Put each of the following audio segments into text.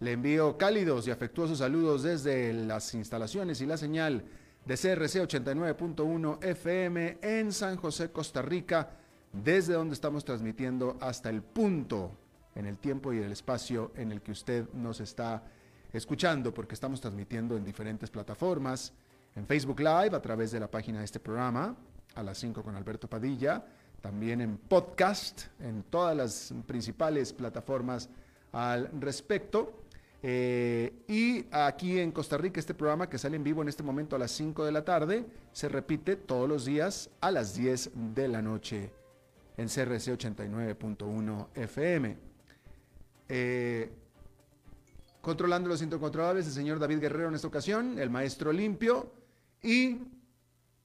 Le envío cálidos y afectuosos saludos desde las instalaciones y la señal de CRC 89.1 FM en San José, Costa Rica, desde donde estamos transmitiendo hasta el punto en el tiempo y el espacio en el que usted nos está escuchando, porque estamos transmitiendo en diferentes plataformas, en Facebook Live a través de la página de este programa, a las 5 con Alberto Padilla, también en podcast, en todas las principales plataformas al respecto. Eh, y aquí en Costa Rica, este programa que sale en vivo en este momento a las 5 de la tarde, se repite todos los días a las 10 de la noche en CRC 89.1 FM. Controlando los incontrolables, el señor David Guerrero en esta ocasión, el maestro limpio y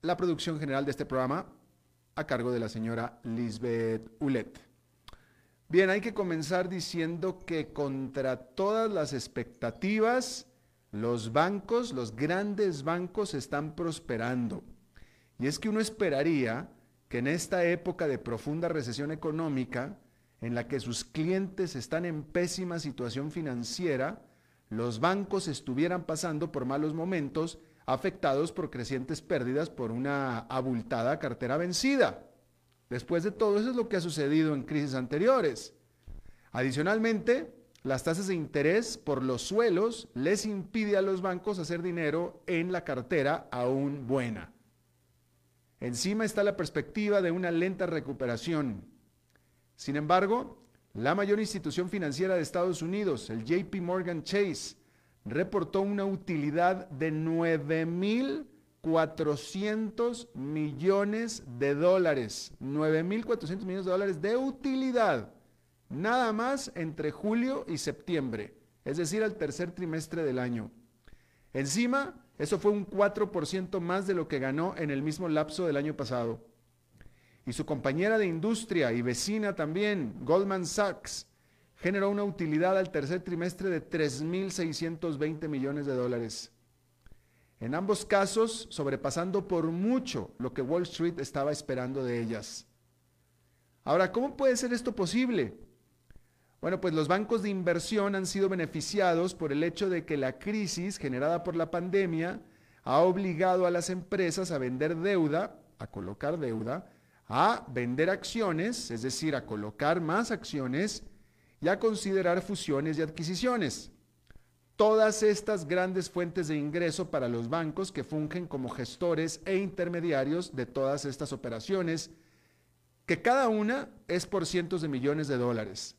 la producción general de este programa a cargo de la señora Lisbeth Ulet. Bien, hay que comenzar diciendo que contra todas las expectativas, los bancos, los grandes bancos están prosperando. Y es que uno esperaría que en esta época de profunda recesión económica, en la que sus clientes están en pésima situación financiera, los bancos estuvieran pasando por malos momentos afectados por crecientes pérdidas por una abultada cartera vencida. Después de todo, eso es lo que ha sucedido en crisis anteriores. Adicionalmente, las tasas de interés por los suelos les impide a los bancos hacer dinero en la cartera aún buena. Encima está la perspectiva de una lenta recuperación. Sin embargo, la mayor institución financiera de Estados Unidos, el JP Morgan Chase, reportó una utilidad de 9 mil 400 millones de dólares, 9.400 millones de dólares de utilidad, nada más entre julio y septiembre, es decir, al tercer trimestre del año. Encima, eso fue un 4% más de lo que ganó en el mismo lapso del año pasado. Y su compañera de industria y vecina también, Goldman Sachs, generó una utilidad al tercer trimestre de 3.620 millones de dólares. En ambos casos, sobrepasando por mucho lo que Wall Street estaba esperando de ellas. Ahora, ¿cómo puede ser esto posible? Bueno, pues los bancos de inversión han sido beneficiados por el hecho de que la crisis generada por la pandemia ha obligado a las empresas a vender deuda, a colocar deuda, a vender acciones, es decir, a colocar más acciones y a considerar fusiones y adquisiciones todas estas grandes fuentes de ingreso para los bancos que fungen como gestores e intermediarios de todas estas operaciones, que cada una es por cientos de millones de dólares.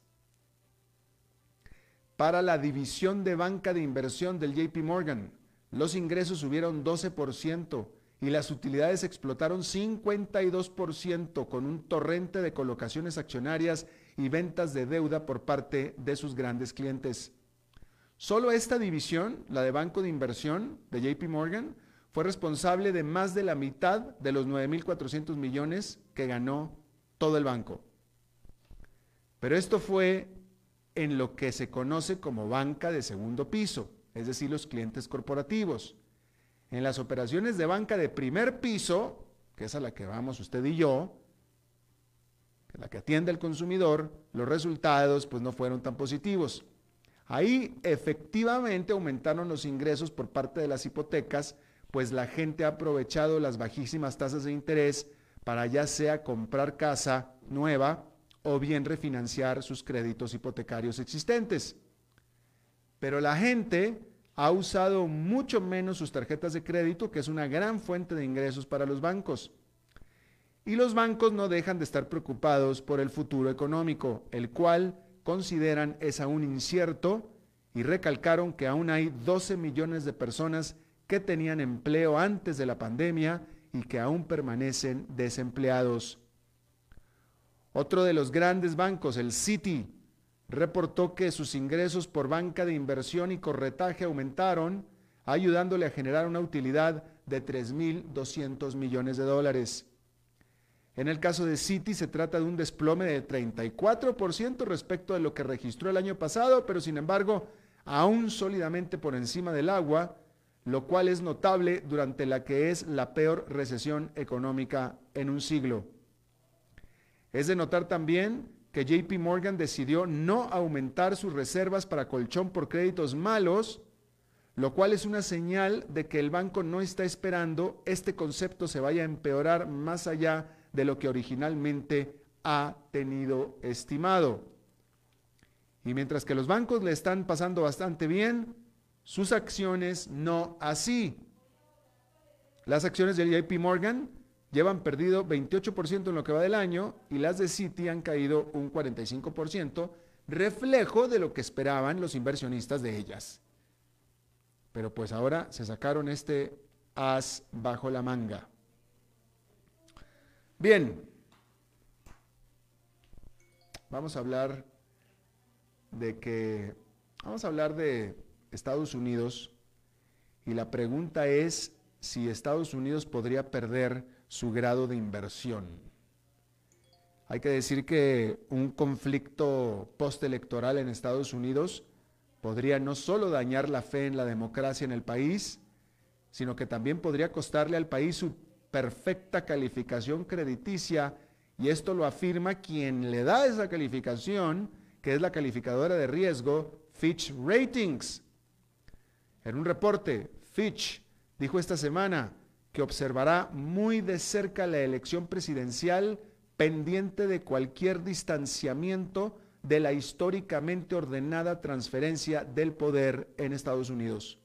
Para la división de banca de inversión del JP Morgan, los ingresos subieron 12% y las utilidades explotaron 52% con un torrente de colocaciones accionarias y ventas de deuda por parte de sus grandes clientes. Solo esta división, la de Banco de Inversión de JP Morgan, fue responsable de más de la mitad de los 9.400 millones que ganó todo el banco. Pero esto fue en lo que se conoce como banca de segundo piso, es decir, los clientes corporativos. En las operaciones de banca de primer piso, que es a la que vamos usted y yo, la que atiende al consumidor, los resultados pues no fueron tan positivos. Ahí efectivamente aumentaron los ingresos por parte de las hipotecas, pues la gente ha aprovechado las bajísimas tasas de interés para ya sea comprar casa nueva o bien refinanciar sus créditos hipotecarios existentes. Pero la gente ha usado mucho menos sus tarjetas de crédito, que es una gran fuente de ingresos para los bancos. Y los bancos no dejan de estar preocupados por el futuro económico, el cual consideran es aún incierto y recalcaron que aún hay 12 millones de personas que tenían empleo antes de la pandemia y que aún permanecen desempleados. Otro de los grandes bancos, el Citi, reportó que sus ingresos por banca de inversión y corretaje aumentaron, ayudándole a generar una utilidad de 3.200 millones de dólares. En el caso de Citi se trata de un desplome de 34% respecto de lo que registró el año pasado, pero sin embargo aún sólidamente por encima del agua, lo cual es notable durante la que es la peor recesión económica en un siglo. Es de notar también que JP Morgan decidió no aumentar sus reservas para colchón por créditos malos, lo cual es una señal de que el banco no está esperando este concepto se vaya a empeorar más allá de lo que originalmente ha tenido estimado. Y mientras que los bancos le están pasando bastante bien, sus acciones no así. Las acciones del JP Morgan llevan perdido 28% en lo que va del año y las de Citi han caído un 45%, reflejo de lo que esperaban los inversionistas de ellas. Pero pues ahora se sacaron este as bajo la manga. Bien, vamos a hablar de que, vamos a hablar de Estados Unidos y la pregunta es si Estados Unidos podría perder su grado de inversión. Hay que decir que un conflicto postelectoral en Estados Unidos podría no solo dañar la fe en la democracia en el país, sino que también podría costarle al país su perfecta calificación crediticia, y esto lo afirma quien le da esa calificación, que es la calificadora de riesgo Fitch Ratings. En un reporte, Fitch dijo esta semana que observará muy de cerca la elección presidencial pendiente de cualquier distanciamiento de la históricamente ordenada transferencia del poder en Estados Unidos.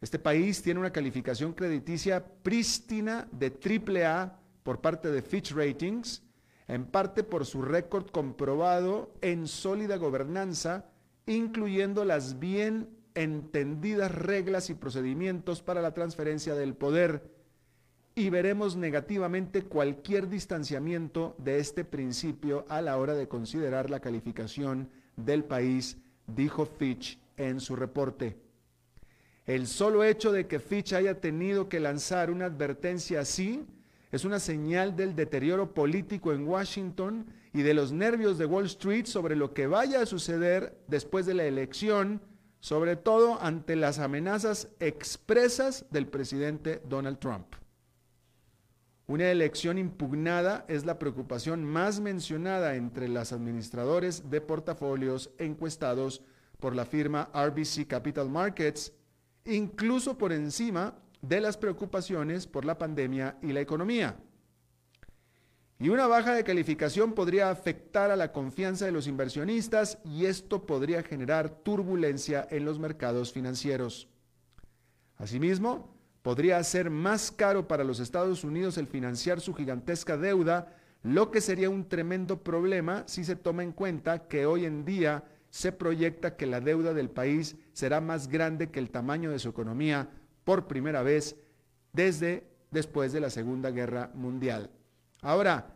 Este país tiene una calificación crediticia prístina de AAA por parte de Fitch Ratings, en parte por su récord comprobado en sólida gobernanza, incluyendo las bien entendidas reglas y procedimientos para la transferencia del poder y veremos negativamente cualquier distanciamiento de este principio a la hora de considerar la calificación del país, dijo Fitch en su reporte. El solo hecho de que Fitch haya tenido que lanzar una advertencia así es una señal del deterioro político en Washington y de los nervios de Wall Street sobre lo que vaya a suceder después de la elección sobre todo ante las amenazas expresas del presidente Donald Trump. Una elección impugnada es la preocupación más mencionada entre los administradores de portafolios encuestados por la firma RBC Capital Markets, incluso por encima de las preocupaciones por la pandemia y la economía. Y una baja de calificación podría afectar a la confianza de los inversionistas y esto podría generar turbulencia en los mercados financieros. Asimismo, podría ser más caro para los Estados Unidos el financiar su gigantesca deuda, lo que sería un tremendo problema si se toma en cuenta que hoy en día se proyecta que la deuda del país será más grande que el tamaño de su economía por primera vez desde después de la Segunda Guerra Mundial. Ahora,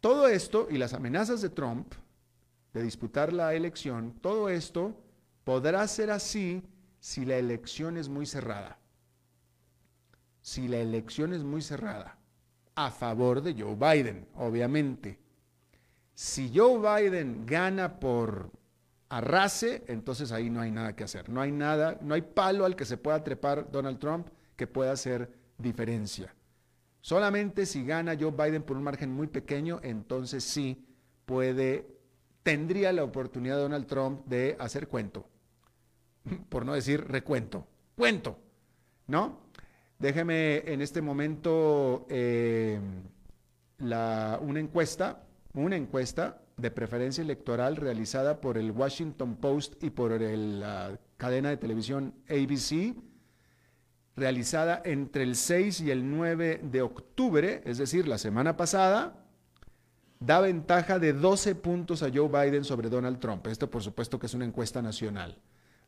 todo esto y las amenazas de Trump de disputar la elección, todo esto podrá ser así si la elección es muy cerrada. Si la elección es muy cerrada, a favor de Joe Biden, obviamente. Si Joe Biden gana por arrase, entonces ahí no hay nada que hacer. No hay nada, no hay palo al que se pueda trepar Donald Trump que pueda hacer diferencia. Solamente si gana Joe Biden por un margen muy pequeño, entonces sí puede, tendría la oportunidad Donald Trump de hacer cuento, por no decir recuento, cuento, ¿no? Déjeme en este momento eh, la, una encuesta, una encuesta de preferencia electoral realizada por el Washington Post y por la cadena de televisión ABC realizada entre el 6 y el 9 de octubre, es decir, la semana pasada, da ventaja de 12 puntos a Joe Biden sobre Donald Trump. Esto por supuesto que es una encuesta nacional.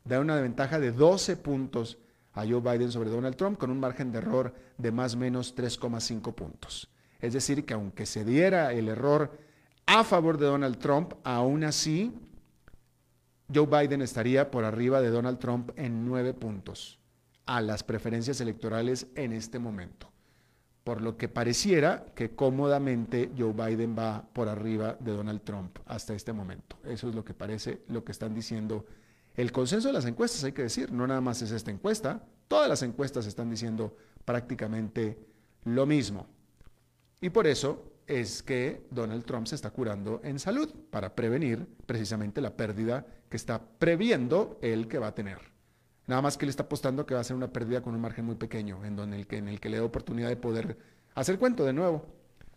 da una ventaja de 12 puntos a Joe Biden sobre Donald Trump con un margen de error de más o menos 3,5 puntos. Es decir, que aunque se diera el error a favor de Donald Trump, aún así Joe Biden estaría por arriba de Donald Trump en 9 puntos a las preferencias electorales en este momento. Por lo que pareciera que cómodamente Joe Biden va por arriba de Donald Trump hasta este momento. Eso es lo que parece, lo que están diciendo el consenso de las encuestas, hay que decir, no nada más es esta encuesta, todas las encuestas están diciendo prácticamente lo mismo. Y por eso es que Donald Trump se está curando en salud para prevenir precisamente la pérdida que está previendo él que va a tener. Nada más que él está apostando que va a ser una pérdida con un margen muy pequeño, en, donde el que, en el que le da oportunidad de poder hacer cuento de nuevo.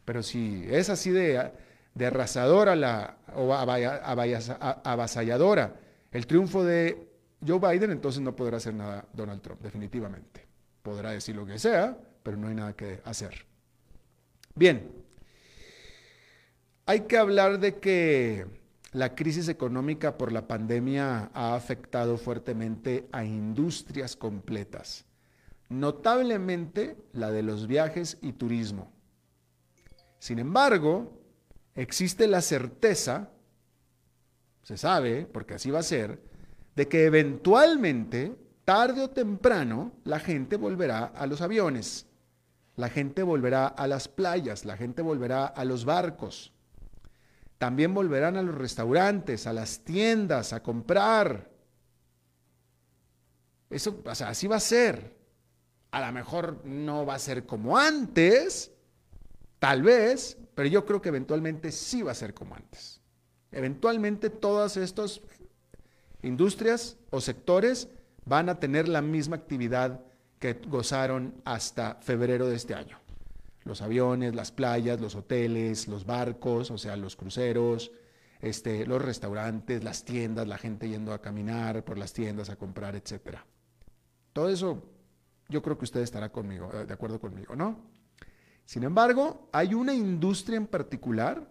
Pero si es así de, de arrasadora la, o avasalladora el triunfo de Joe Biden, entonces no podrá hacer nada Donald Trump, definitivamente. Podrá decir lo que sea, pero no hay nada que hacer. Bien, hay que hablar de que la crisis económica por la pandemia ha afectado fuertemente a industrias completas, notablemente la de los viajes y turismo. Sin embargo, existe la certeza se sabe, porque así va a ser, de que eventualmente, tarde o temprano, la gente volverá a los aviones, la gente volverá a las playas, la gente volverá a los barcos. También volverán a los restaurantes, a las tiendas, a comprar. Eso, o sea, así va a ser. A lo mejor no va a ser como antes, tal vez, pero yo creo que eventualmente sí va a ser como antes. Eventualmente todas estas industrias o sectores van a tener la misma actividad que gozaron hasta febrero de este año. Los aviones, las playas, los hoteles, los barcos, o sea, los cruceros, este, los restaurantes, las tiendas, la gente yendo a caminar por las tiendas a comprar, etcétera. Todo eso yo creo que usted estará conmigo, eh, de acuerdo conmigo, ¿no? Sin embargo, hay una industria en particular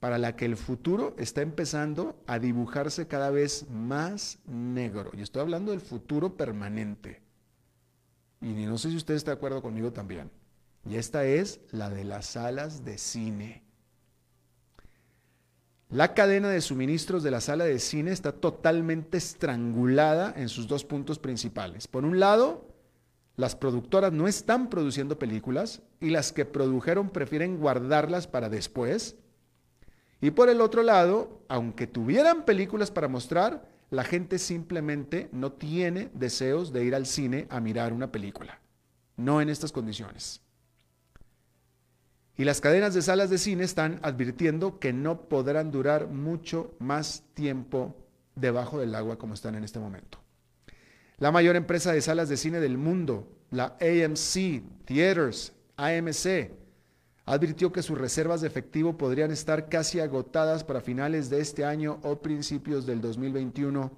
para la que el futuro está empezando a dibujarse cada vez más negro. Y estoy hablando del futuro permanente. Y no sé si usted está de acuerdo conmigo también. Y esta es la de las salas de cine. La cadena de suministros de la sala de cine está totalmente estrangulada en sus dos puntos principales. Por un lado, las productoras no están produciendo películas y las que produjeron prefieren guardarlas para después y por el otro lado, aunque tuvieran películas para mostrar, la gente simplemente no tiene deseos de ir al cine a mirar una película. No en estas condiciones. Y las cadenas de salas de cine están advirtiendo que no podrán durar mucho más tiempo debajo del agua como están en este momento. La mayor empresa de salas de cine del mundo, la AMC Theaters, AMC, advirtió que sus reservas de efectivo podrían estar casi agotadas para finales de este año o principios del 2021,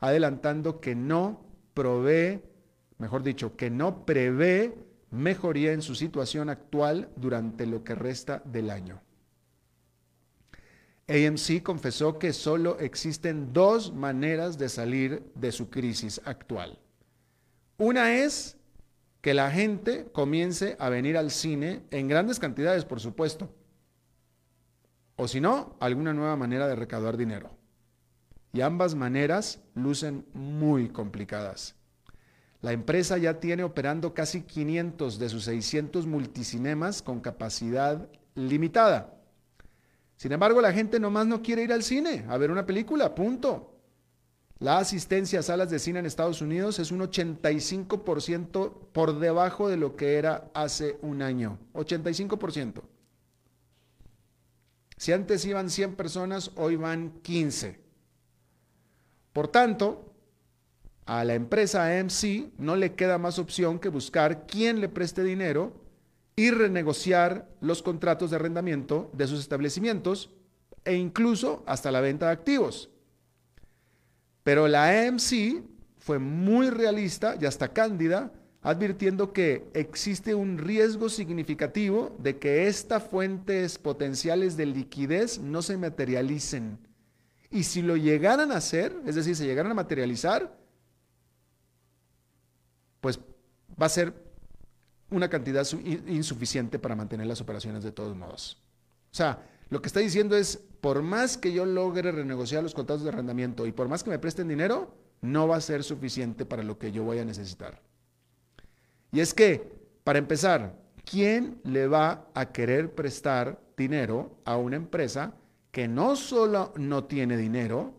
adelantando que no provee, mejor dicho, que no prevé mejoría en su situación actual durante lo que resta del año. AMC confesó que solo existen dos maneras de salir de su crisis actual. Una es que la gente comience a venir al cine en grandes cantidades, por supuesto. O si no, alguna nueva manera de recaudar dinero. Y ambas maneras lucen muy complicadas. La empresa ya tiene operando casi 500 de sus 600 multicinemas con capacidad limitada. Sin embargo, la gente nomás no quiere ir al cine a ver una película, punto. La asistencia a salas de cine en Estados Unidos es un 85% por debajo de lo que era hace un año. 85%. Si antes iban 100 personas, hoy van 15. Por tanto, a la empresa AMC no le queda más opción que buscar quién le preste dinero y renegociar los contratos de arrendamiento de sus establecimientos e incluso hasta la venta de activos. Pero la AMC fue muy realista y hasta cándida, advirtiendo que existe un riesgo significativo de que estas fuentes potenciales de liquidez no se materialicen Y si lo llegaran a hacer, es decir, se llegaran a materializar, pues va a ser una cantidad insuficiente para mantener las operaciones de todos modos. O sea, lo que está diciendo es, por más que yo logre renegociar los contratos de arrendamiento y por más que me presten dinero, no va a ser suficiente para lo que yo voy a necesitar. Y es que, para empezar, ¿quién le va a querer prestar dinero a una empresa que no solo no tiene dinero,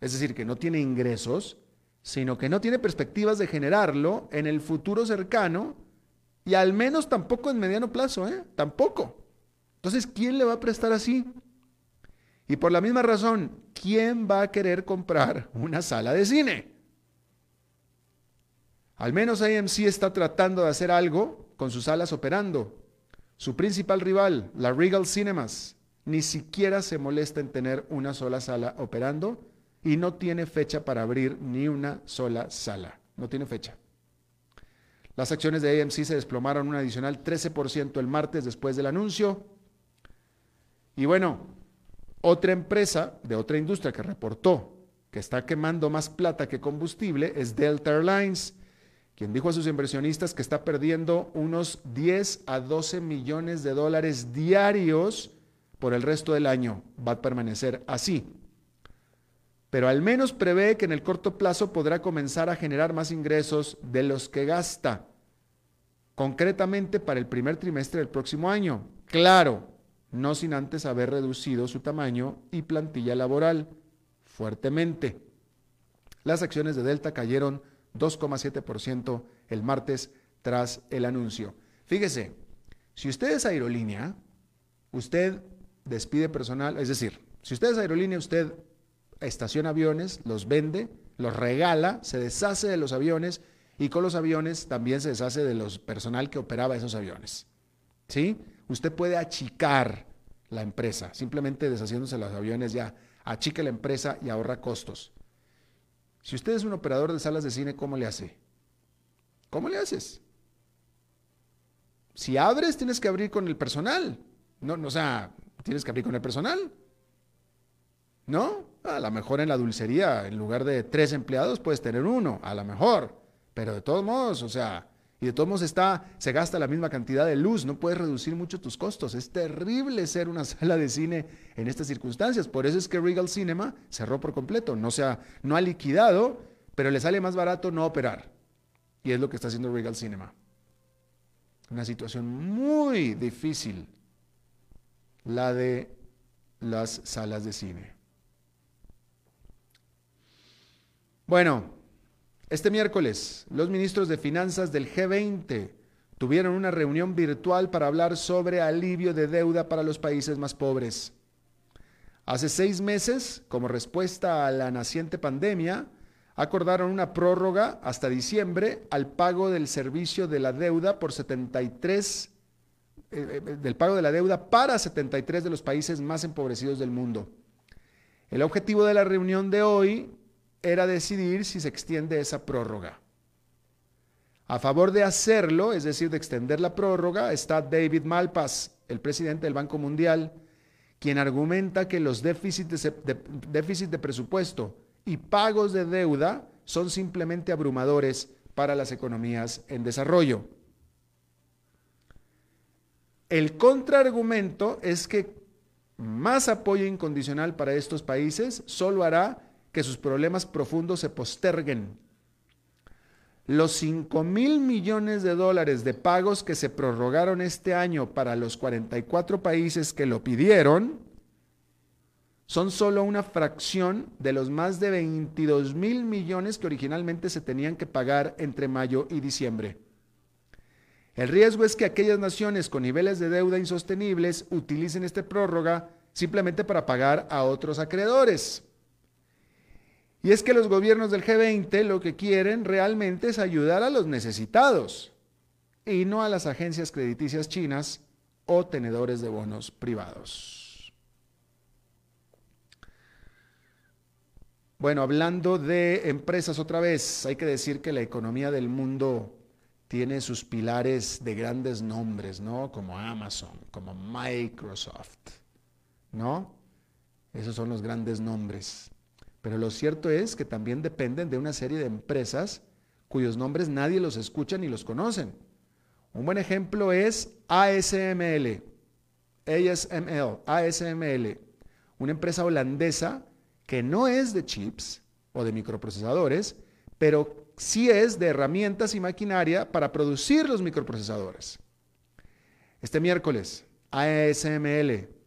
es decir, que no tiene ingresos, sino que no tiene perspectivas de generarlo en el futuro cercano y al menos tampoco en mediano plazo, ¿eh? Tampoco. Entonces, ¿quién le va a prestar así? Y por la misma razón, ¿quién va a querer comprar una sala de cine? Al menos AMC está tratando de hacer algo con sus salas operando. Su principal rival, la Regal Cinemas, ni siquiera se molesta en tener una sola sala operando y no tiene fecha para abrir ni una sola sala. No tiene fecha. Las acciones de AMC se desplomaron un adicional 13% el martes después del anuncio. Y bueno, otra empresa de otra industria que reportó que está quemando más plata que combustible es Delta Airlines, quien dijo a sus inversionistas que está perdiendo unos 10 a 12 millones de dólares diarios por el resto del año. Va a permanecer así. Pero al menos prevé que en el corto plazo podrá comenzar a generar más ingresos de los que gasta, concretamente para el primer trimestre del próximo año. Claro, no sin antes haber reducido su tamaño y plantilla laboral fuertemente. Las acciones de Delta cayeron 2,7% el martes tras el anuncio. Fíjese, si usted es aerolínea, usted despide personal, es decir, si usted es aerolínea, usted estaciona aviones, los vende, los regala, se deshace de los aviones y con los aviones también se deshace de los personal que operaba esos aviones. ¿Sí? Usted puede achicar la empresa, simplemente deshaciéndose de los aviones ya achica la empresa y ahorra costos. Si usted es un operador de salas de cine, ¿cómo le hace? ¿Cómo le haces? Si abres, tienes que abrir con el personal. No, no, o sea, tienes que abrir con el personal. ¿No? A lo mejor en la dulcería, en lugar de tres empleados, puedes tener uno, a lo mejor. Pero de todos modos, o sea, y de todos modos está, se gasta la misma cantidad de luz, no puedes reducir mucho tus costos. Es terrible ser una sala de cine en estas circunstancias. Por eso es que Regal Cinema cerró por completo. No, sea, no ha liquidado, pero le sale más barato no operar. Y es lo que está haciendo Regal Cinema. Una situación muy difícil, la de las salas de cine. Bueno, este miércoles, los ministros de Finanzas del G20 tuvieron una reunión virtual para hablar sobre alivio de deuda para los países más pobres. Hace seis meses, como respuesta a la naciente pandemia, acordaron una prórroga hasta diciembre al pago del servicio de la deuda por 73 eh, eh, del pago de la deuda para 73 de los países más empobrecidos del mundo. El objetivo de la reunión de hoy era decidir si se extiende esa prórroga. A favor de hacerlo, es decir, de extender la prórroga, está David Malpass, el presidente del Banco Mundial, quien argumenta que los déficits de, déficit de presupuesto y pagos de deuda son simplemente abrumadores para las economías en desarrollo. El contraargumento es que más apoyo incondicional para estos países solo hará que sus problemas profundos se posterguen. Los 5 mil millones de dólares de pagos que se prorrogaron este año para los 44 países que lo pidieron son solo una fracción de los más de 22 mil millones que originalmente se tenían que pagar entre mayo y diciembre. El riesgo es que aquellas naciones con niveles de deuda insostenibles utilicen esta prórroga simplemente para pagar a otros acreedores. Y es que los gobiernos del G20 lo que quieren realmente es ayudar a los necesitados y no a las agencias crediticias chinas o tenedores de bonos privados. Bueno, hablando de empresas otra vez, hay que decir que la economía del mundo tiene sus pilares de grandes nombres, ¿no? Como Amazon, como Microsoft, ¿no? Esos son los grandes nombres. Pero lo cierto es que también dependen de una serie de empresas cuyos nombres nadie los escucha ni los conocen. Un buen ejemplo es ASML, ASML, ASML, una empresa holandesa que no es de chips o de microprocesadores, pero sí es de herramientas y maquinaria para producir los microprocesadores. Este miércoles, ASML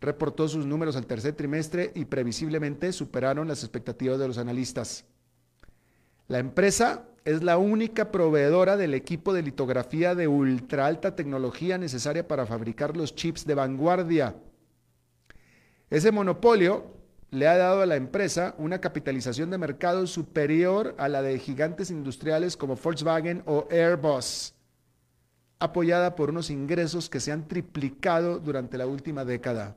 reportó sus números al tercer trimestre y previsiblemente superaron las expectativas de los analistas. La empresa es la única proveedora del equipo de litografía de ultra alta tecnología necesaria para fabricar los chips de vanguardia. Ese monopolio le ha dado a la empresa una capitalización de mercado superior a la de gigantes industriales como Volkswagen o Airbus, apoyada por unos ingresos que se han triplicado durante la última década.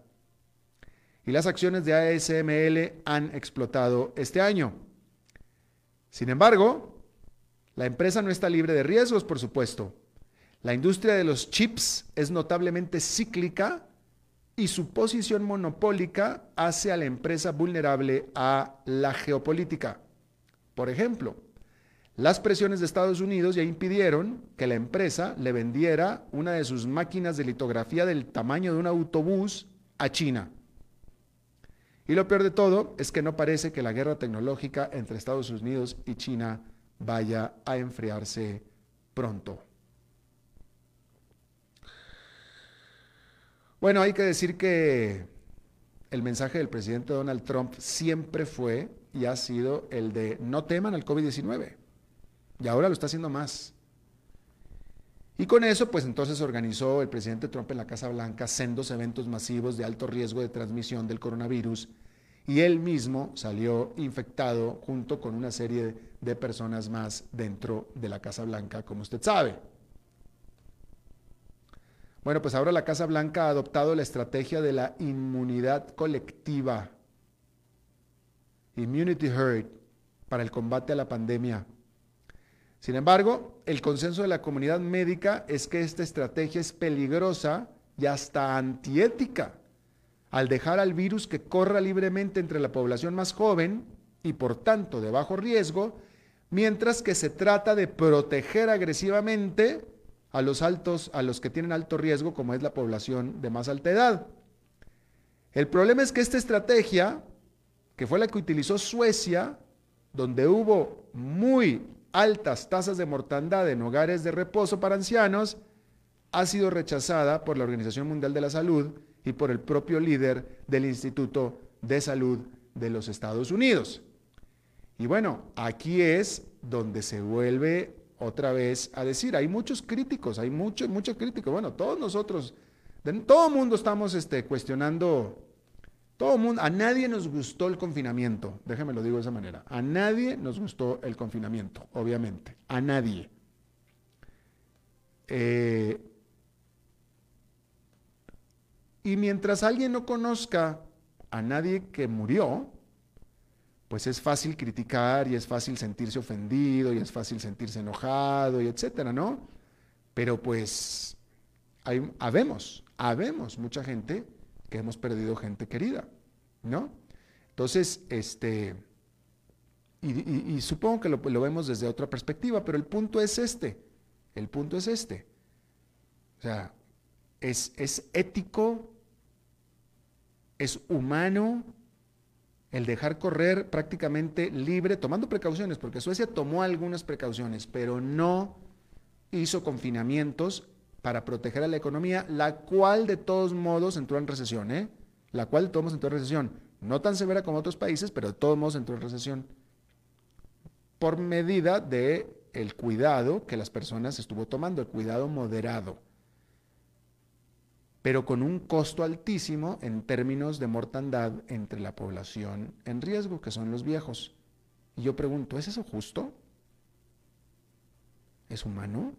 Y las acciones de ASML han explotado este año. Sin embargo, la empresa no está libre de riesgos, por supuesto. La industria de los chips es notablemente cíclica y su posición monopólica hace a la empresa vulnerable a la geopolítica. Por ejemplo, las presiones de Estados Unidos ya impidieron que la empresa le vendiera una de sus máquinas de litografía del tamaño de un autobús a China. Y lo peor de todo es que no parece que la guerra tecnológica entre Estados Unidos y China vaya a enfriarse pronto. Bueno, hay que decir que el mensaje del presidente Donald Trump siempre fue y ha sido el de no teman al COVID-19. Y ahora lo está haciendo más. Y con eso, pues entonces organizó el presidente Trump en la Casa Blanca sendos eventos masivos de alto riesgo de transmisión del coronavirus y él mismo salió infectado junto con una serie de personas más dentro de la Casa Blanca, como usted sabe. Bueno, pues ahora la Casa Blanca ha adoptado la estrategia de la inmunidad colectiva, immunity herd, para el combate a la pandemia. Sin embargo, el consenso de la comunidad médica es que esta estrategia es peligrosa y hasta antiética al dejar al virus que corra libremente entre la población más joven y por tanto de bajo riesgo, mientras que se trata de proteger agresivamente a los altos, a los que tienen alto riesgo, como es la población de más alta edad. El problema es que esta estrategia, que fue la que utilizó Suecia, donde hubo muy altas tasas de mortandad en hogares de reposo para ancianos, ha sido rechazada por la Organización Mundial de la Salud y por el propio líder del Instituto de Salud de los Estados Unidos. Y bueno, aquí es donde se vuelve otra vez a decir, hay muchos críticos, hay muchos, muchos críticos. Bueno, todos nosotros, todo el mundo estamos este, cuestionando, todo mundo, a nadie nos gustó el confinamiento, déjeme lo digo de esa manera, a nadie nos gustó el confinamiento, obviamente, a nadie. Eh, y mientras alguien no conozca a nadie que murió, pues es fácil criticar y es fácil sentirse ofendido y es fácil sentirse enojado y etcétera, ¿no? Pero pues habemos, habemos mucha gente que hemos perdido gente querida, ¿no? Entonces, este, y, supongo que lo, lo, vemos desde otra perspectiva, pero el punto es este, el punto es este. O sea, es, es ético, es humano el dejar correr prácticamente libre, tomando precauciones, porque Suecia tomó algunas precauciones, pero no hizo confinamientos para proteger a la economía, la cual de todos modos entró en recesión, ¿eh? La cual de todos modos entró en recesión. No tan severa como otros países, pero de todos modos entró en recesión. Por medida de el cuidado que las personas estuvo tomando, el cuidado moderado pero con un costo altísimo en términos de mortandad entre la población en riesgo, que son los viejos. Y yo pregunto, ¿es eso justo? ¿Es humano?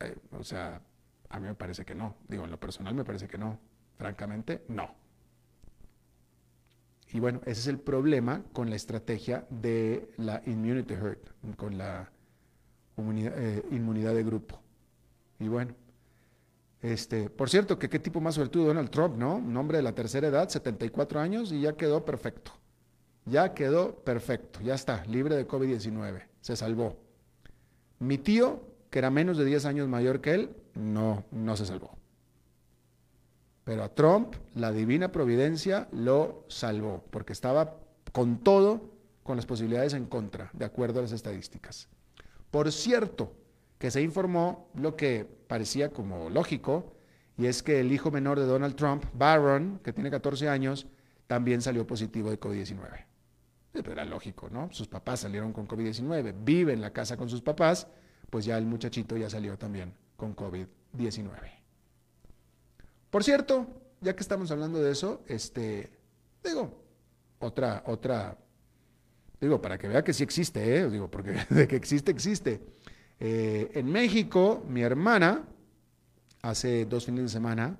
Eh, o sea, a mí me parece que no. Digo, en lo personal me parece que no. Francamente, no. Y bueno, ese es el problema con la estrategia de la immunity herd, con la eh, inmunidad de grupo. Y bueno, Este, por cierto, que qué tipo más suertudo Donald Trump, ¿no? Un hombre de la tercera edad, 74 años y ya quedó perfecto. Ya quedó perfecto, ya está, libre de COVID-19, se salvó. Mi tío, que era menos de 10 años mayor que él, no, no se salvó. Pero a Trump, la divina providencia lo salvó, porque estaba con todo, con las posibilidades en contra, de acuerdo a las estadísticas. Por cierto, que se informó lo que parecía como lógico, y es que el hijo menor de Donald Trump, Barron, que tiene 14 años, también salió positivo de COVID-19. Era lógico, ¿no? Sus papás salieron con COVID-19, vive en la casa con sus papás, pues ya el muchachito ya salió también con COVID-19. Por cierto, ya que estamos hablando de eso, este, digo, otra, otra, digo, para que vea que sí existe, ¿eh? digo, porque de que existe, existe. Eh, en México, mi hermana, hace dos fines de semana,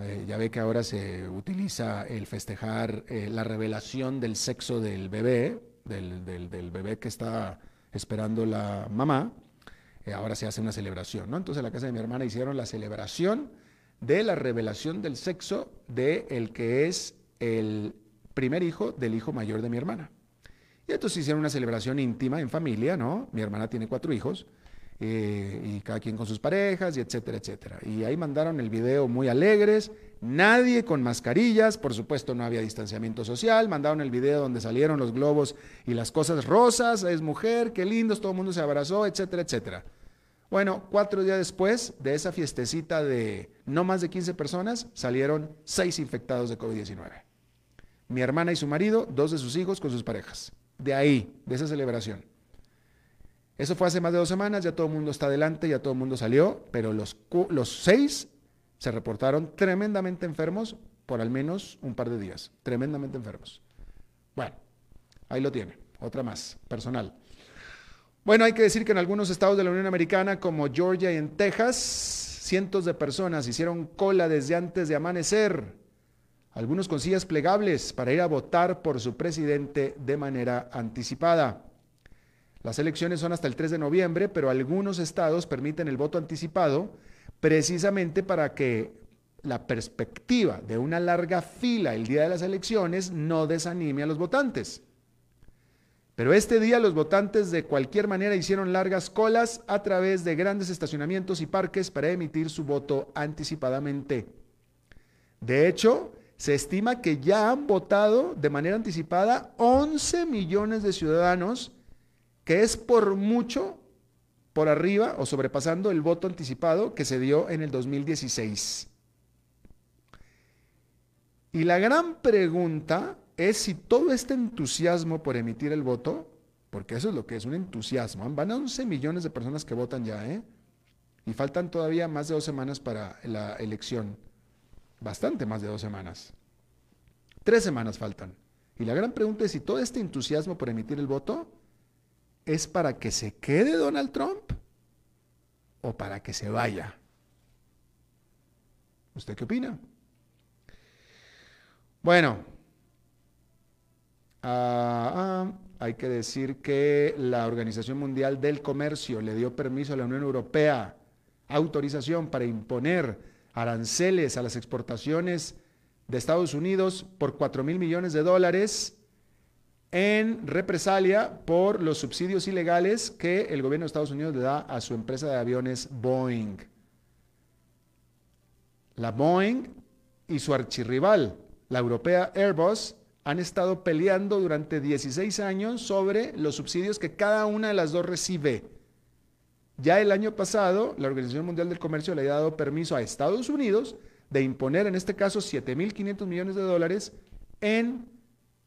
eh, ya ve que ahora se utiliza el festejar eh, la revelación del sexo del bebé, del, bebé que está esperando la mamá. Ahora se hace una celebración, ¿no? Entonces en la casa de mi hermana hicieron la celebración de la revelación del sexo de el que es el primer hijo del hijo mayor de mi hermana. Y entonces hicieron una celebración íntima en familia, ¿no? Mi hermana tiene cuatro hijos. Eh, y cada quien con sus parejas, y etcétera, etcétera. Y ahí mandaron el video muy alegres, nadie con mascarillas, por supuesto no había distanciamiento social, mandaron el video donde salieron los globos y las cosas rosas, es mujer, qué lindos, todo el mundo se abrazó, etcétera, etcétera. Bueno, cuatro días después de esa fiestecita de no más de 15 personas, salieron seis infectados de COVID-19. Mi hermana y su marido, dos de sus hijos con sus parejas. De ahí, de esa celebración. Eso fue hace más de dos semanas, ya todo el mundo está adelante, ya todo el mundo salió, pero los, los seis se reportaron tremendamente enfermos por al menos un par de días, tremendamente enfermos. Bueno, ahí lo tiene, otra más, personal. Bueno, hay que decir que en algunos estados de la Unión Americana, como Georgia y en Texas, cientos de personas hicieron cola desde antes de amanecer, algunos con sillas plegables, para ir a votar por su presidente de manera anticipada. Las elecciones son hasta el 3 de noviembre, pero algunos estados permiten el voto anticipado precisamente para que la perspectiva de una larga fila el día de las elecciones no desanime a los votantes. Pero este día los votantes de cualquier manera hicieron largas colas a través de grandes estacionamientos y parques para emitir su voto anticipadamente. De hecho, se estima que ya han votado de manera anticipada 11 millones de ciudadanos que es por mucho por arriba o sobrepasando el voto anticipado que se dio en el 2016. Y la gran pregunta es si todo este entusiasmo por emitir el voto, porque eso es lo que es un entusiasmo, van a 11 millones de personas que votan ya, ¿eh? Y faltan todavía más de dos semanas para la elección. Bastante más de dos semanas. Tres semanas faltan. Y la gran pregunta es si todo este entusiasmo por emitir el voto ¿Es para que se quede Donald Trump o para que se vaya? ¿Usted qué opina? Bueno, ah, ah, hay que decir que la Organización Mundial del Comercio le dio permiso a la Unión Europea, autorización para imponer aranceles a las exportaciones de Estados Unidos por 4 mil millones de dólares en represalia por los subsidios ilegales que el gobierno de Estados Unidos le da a su empresa de aviones Boeing. La Boeing y su archirrival, la europea Airbus, han estado peleando durante 16 años sobre los subsidios que cada una de las dos recibe. Ya el año pasado, la Organización Mundial del Comercio le ha dado permiso a Estados Unidos de imponer, en este caso, 7.500 millones de dólares en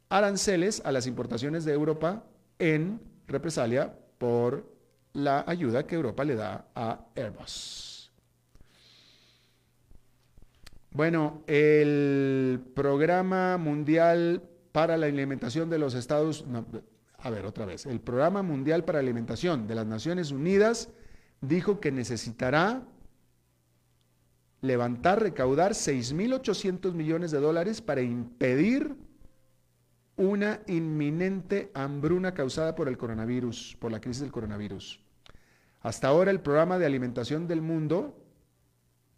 aranceles a las importaciones de Europa en represalia por la ayuda que Europa le da a Airbus. Bueno, el programa mundial para la alimentación de los Estados a ver, otra vez, el programa mundial para la alimentación de las Naciones Unidas dijo que necesitará levantar, recaudar 6.800 millones de dólares para impedir una inminente hambruna causada por el coronavirus, por la crisis del coronavirus. Hasta ahora el programa de alimentación del mundo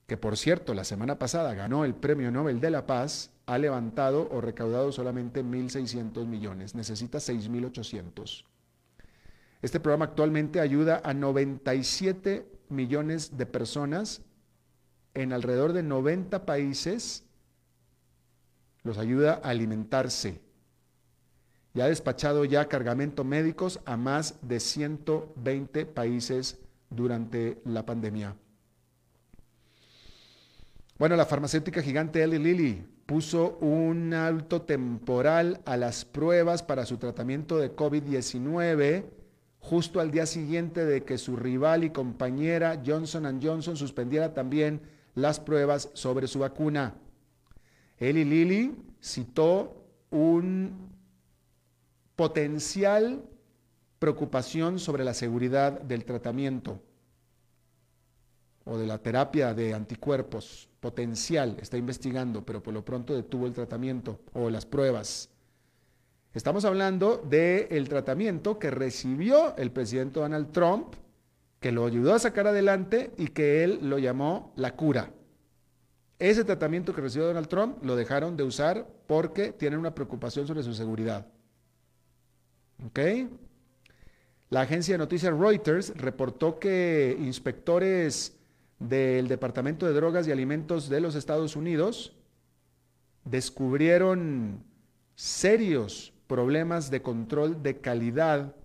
que por cierto la semana pasada ganó el Premio Nobel de la Paz, ha levantado o recaudado solamente 1.600 millones, necesita 6.800. Este programa actualmente ayuda a 97 millones de personas en alrededor de 90 países, los ayuda a alimentarse. Y ha despachado ya cargamento médicos a más de 120 países durante la pandemia. Bueno, la farmacéutica gigante Eli Lilly puso un alto temporal a las pruebas para su tratamiento de COVID-19 justo al día siguiente de que su rival y compañera Johnson Johnson suspendiera también las pruebas sobre su vacuna. Eli Lilly citó un potencial preocupación sobre la seguridad del tratamiento o de la terapia de anticuerpos potencial, está investigando, pero por lo pronto detuvo el tratamiento o las pruebas. Estamos hablando del tratamiento que recibió el presidente Donald Trump, que lo ayudó a sacar adelante y que él lo llamó la cura. Ese tratamiento que recibió Donald Trump lo dejaron de usar porque tienen una preocupación sobre su seguridad. ¿Ok? La agencia de noticias Reuters reportó que inspectores del Departamento de Drogas y Alimentos de los Estados Unidos descubrieron serios problemas de control de calidad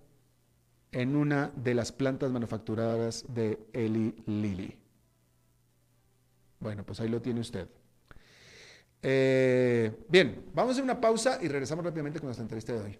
en una de las plantas manufacturadoras de Eli Lilly. Bueno, pues ahí lo tiene usted. Eh, bien, vamos a una pausa y regresamos rápidamente con nuestra entrevista de hoy.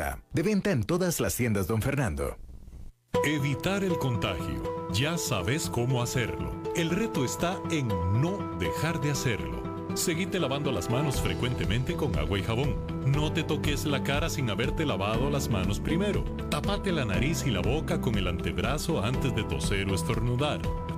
De venta en todas las tiendas, don Fernando. Evitar el contagio. Ya sabes cómo hacerlo. El reto está en no dejar de hacerlo. Seguite lavando las manos frecuentemente con agua y jabón. No te toques la cara sin haberte lavado las manos primero. Tapate la nariz y la boca con el antebrazo antes de toser o estornudar.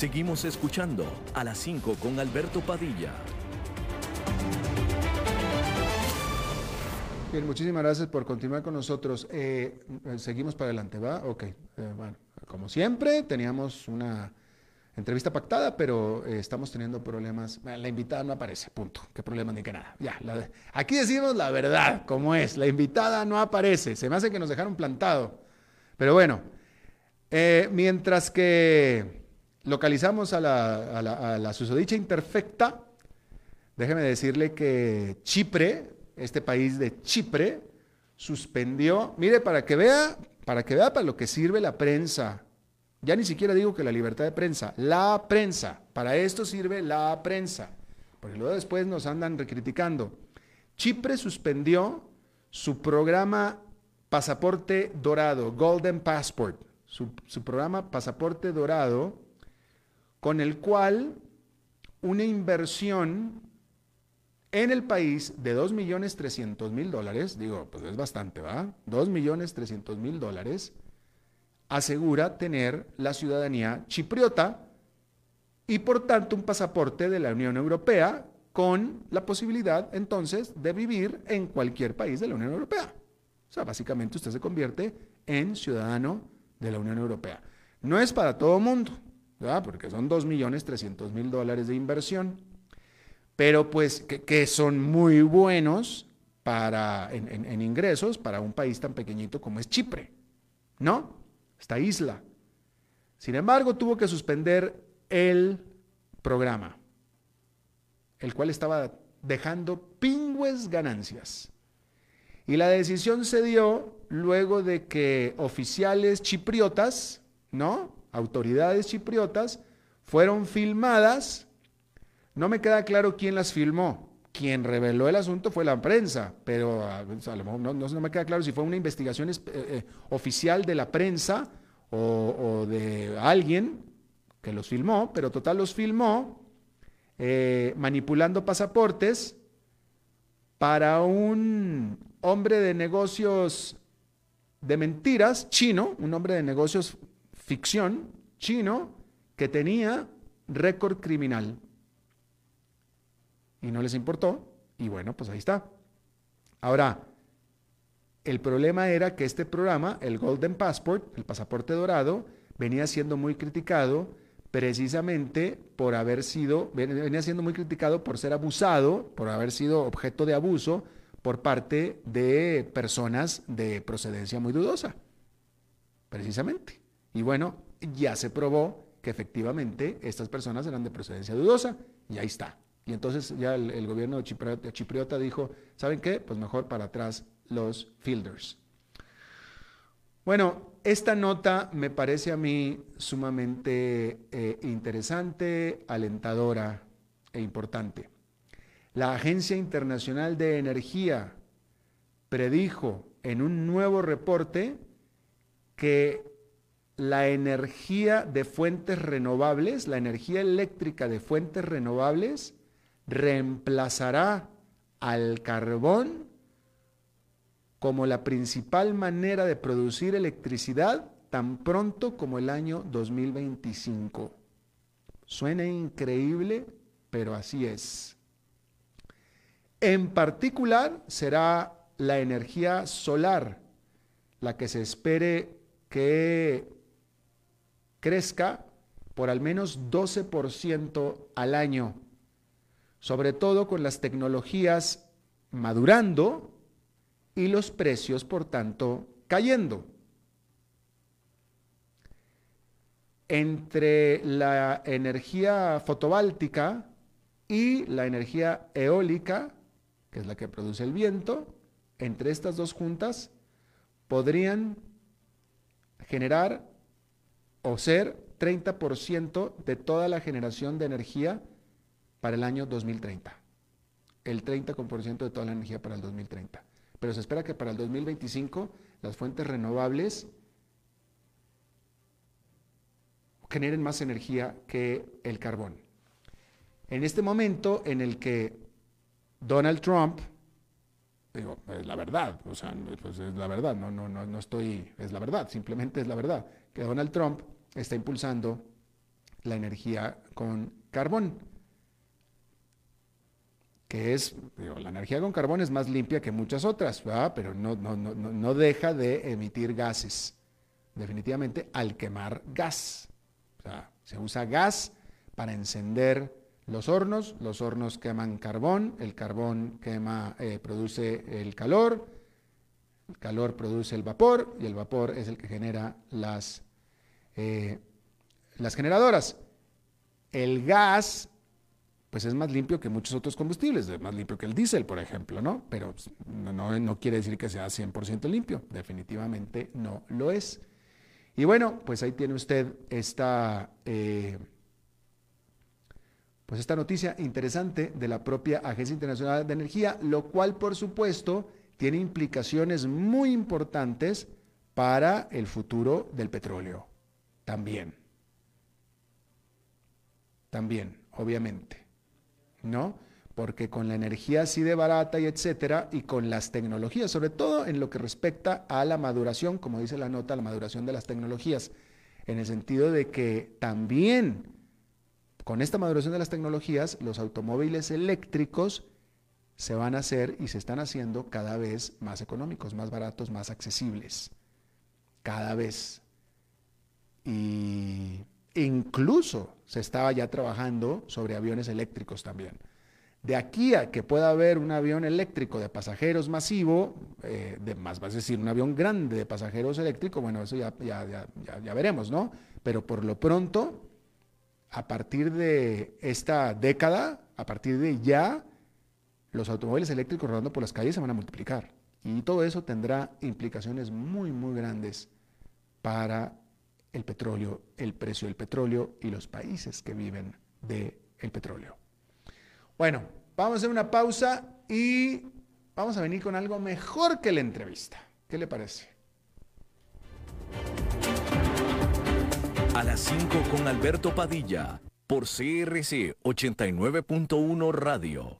Seguimos escuchando a las 5 con Alberto Padilla. Bien, muchísimas gracias por continuar con nosotros. Eh, seguimos para adelante, ¿va? Ok. Eh, bueno, como siempre, teníamos una entrevista pactada, pero eh, estamos teniendo problemas. La invitada no aparece, punto. ¿Qué problema ni que nada? Ya, aquí decimos la verdad, como es. La invitada no aparece. Se me hace que nos dejaron plantado. Pero bueno, mientras que localizamos a la, a la susodicha imperfecta, déjeme decirle que Chipre, este país de Chipre, suspendió, mire, para que vea, para que vea para lo que sirve la prensa ya ni siquiera digo que la libertad de prensa, la prensa. Para esto sirve la prensa. Porque luego después nos andan recriticando. Chipre suspendió su programa Pasaporte Dorado, Golden Passport. su, su programa Pasaporte Dorado, con el cual una inversión en el país de 2.300.000 dólares, digo, pues es bastante, ¿va? 2.300.000 dólares, asegura tener la ciudadanía chipriota y por tanto un pasaporte de la Unión Europea con la posibilidad entonces de vivir en cualquier país de la Unión Europea. O sea, básicamente usted se convierte en ciudadano de la Unión Europea. No es para todo mundo, porque son 2.300.000 dólares de inversión, pero pues que, son muy buenos para, en ingresos para un país tan pequeñito como es Chipre, ¿no? Esta isla. Sin embargo, tuvo que suspender el programa, el cual estaba dejando pingües ganancias. Y la decisión se dio luego de que oficiales chipriotas, ¿no? Autoridades chipriotas fueron filmadas. No me queda claro quién las filmó. Quien reveló el asunto fue la prensa, pero a, lo mejor no, me queda claro si fue una investigación eh, eh, oficial de la prensa o de alguien que los filmó, pero total los filmó eh, manipulando pasaportes para un hombre de negocios de mentiras chino, un hombre de negocios ficción chino que tenía récord criminal. Y no les importó, y bueno, pues ahí está. Ahora, el problema era que este programa, el Golden Passport, el pasaporte dorado, venía siendo muy criticado precisamente por haber sido, venía siendo muy criticado por ser abusado, por haber sido objeto de abuso por parte de personas de procedencia muy dudosa, precisamente. Y bueno, ya se probó que efectivamente estas personas eran de procedencia dudosa y ahí está. Y entonces ya el, gobierno de Chipriota, dijo, ¿saben qué? Pues mejor para atrás los fielders. Bueno, esta nota me parece a mí sumamente eh, interesante, alentadora e importante. La Agencia Internacional de Energía predijo en un nuevo reporte que la energía de fuentes renovables, la energía eléctrica de fuentes renovables, reemplazará al carbón como la principal manera de producir electricidad tan pronto como el año 2025. Suena increíble, pero así es. En particular será la energía solar la que se espere que crezca por al menos 12% al año, sobre todo con las tecnologías madurando y los precios, por tanto, cayendo. Entre la energía fotovoltaica y la energía eólica, que es la que produce el viento, entre estas dos juntas podrían generar o ser 30% de toda la generación de energía para el año 2030. El 30% de toda la energía para el 2030 pero se espera que para el 2025 las fuentes renovables generen más energía que el carbón. En este momento en el que Donald Trump, digo, es la verdad, o sea, pues es la verdad, no, no, no, no estoy, es la verdad, simplemente es la verdad, que Donald Trump está impulsando la energía con carbón que es, la energía con carbón es más limpia que muchas otras, pero no, no, no, no deja de emitir gases, definitivamente al quemar gas. Se usa gas para encender los hornos, los hornos queman carbón, el carbón quema, eh, produce el calor, el calor produce el vapor y el vapor es el que genera las, eh, las generadoras. El gas pues es más limpio que muchos otros combustibles, es más limpio que el diésel, por ejemplo, ¿no? Pero pues, no, no, quiere decir que sea 100% limpio, definitivamente no lo es. Y bueno, pues ahí tiene usted esta, eh, pues esta noticia interesante de la propia Agencia Internacional de Energía, lo cual por supuesto tiene implicaciones muy importantes para el futuro del petróleo. También. También, obviamente. ¿No? Porque con la energía así de barata y etcétera, y con las tecnologías, sobre todo en lo que respecta a la maduración, como dice la nota, la maduración de las tecnologías, en el sentido de que también con esta maduración de las tecnologías, los automóviles eléctricos se van a hacer y se están haciendo cada vez más económicos, más baratos, más accesibles. Cada vez. Y incluso se estaba ya trabajando sobre aviones eléctricos también. De aquí a que pueda haber un avión eléctrico de pasajeros masivo, eh, de más, decir, un avión grande de pasajeros eléctricos, bueno, eso ya, ya, ya veremos, ¿no? Pero por lo pronto, a partir de esta década, a partir de ya, los automóviles eléctricos rodando por las calles se van a multiplicar. Y todo eso tendrá implicaciones muy, muy grandes para el petróleo, el precio del petróleo y los países que viven del petróleo. Bueno, vamos a hacer una pausa y vamos a venir con algo mejor que la entrevista. ¿Qué le parece? A las 5 con Alberto Padilla, por CRC 89.1 Radio.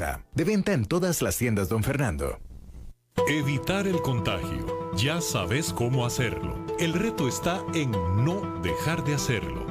De venta en todas las tiendas, don Fernando. Evitar el contagio. Ya sabes cómo hacerlo. El reto está en no dejar de hacerlo.